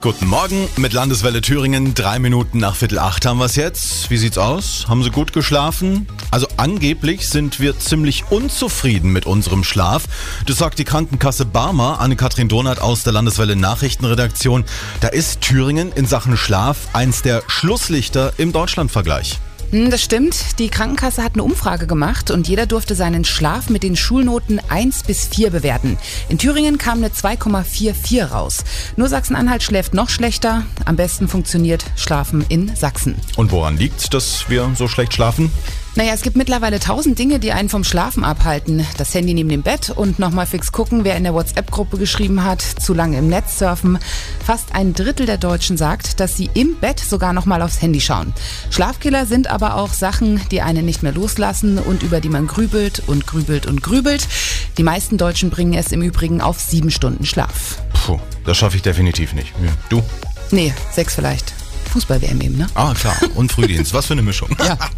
Guten Morgen mit Landeswelle Thüringen. Drei Minuten nach Viertel acht haben wir es jetzt. Wie sieht's aus? Haben Sie gut geschlafen? Also angeblich sind wir ziemlich unzufrieden mit unserem Schlaf. Das sagt die Krankenkasse Barmer, Anne-Kathrin Donat aus der Landeswelle Nachrichtenredaktion. Da ist Thüringen in Sachen Schlaf eins der Schlusslichter im Deutschlandvergleich. Hm, Das stimmt. Die Krankenkasse hat eine Umfrage gemacht und jeder durfte seinen Schlaf mit den Schulnoten 1 bis 4 bewerten. In Thüringen kam eine 2,44 raus. Nur Sachsen-Anhalt schläft noch schlechter. Am besten funktioniert Schlafen in Sachsen. Und woran liegt's, dass wir so schlecht schlafen? Naja, es gibt mittlerweile tausend Dinge, die einen vom Schlafen abhalten. Das Handy neben dem Bett und nochmal fix gucken, wer in der WhatsApp-Gruppe geschrieben hat, zu lange im Netz surfen. Fast ein Drittel der Deutschen sagt, dass sie im Bett sogar nochmal aufs Handy schauen. Schlafkiller sind aber auch Sachen, die einen nicht mehr loslassen und über die man grübelt und grübelt und grübelt. Die meisten Deutschen bringen es im Übrigen auf sieben Stunden Schlaf. Puh, das schaffe ich definitiv nicht. Du? Nee, sechs vielleicht. Fußball-WM eben, ne? Ah, klar. Und Frühdienst. Was für eine Mischung. Ja.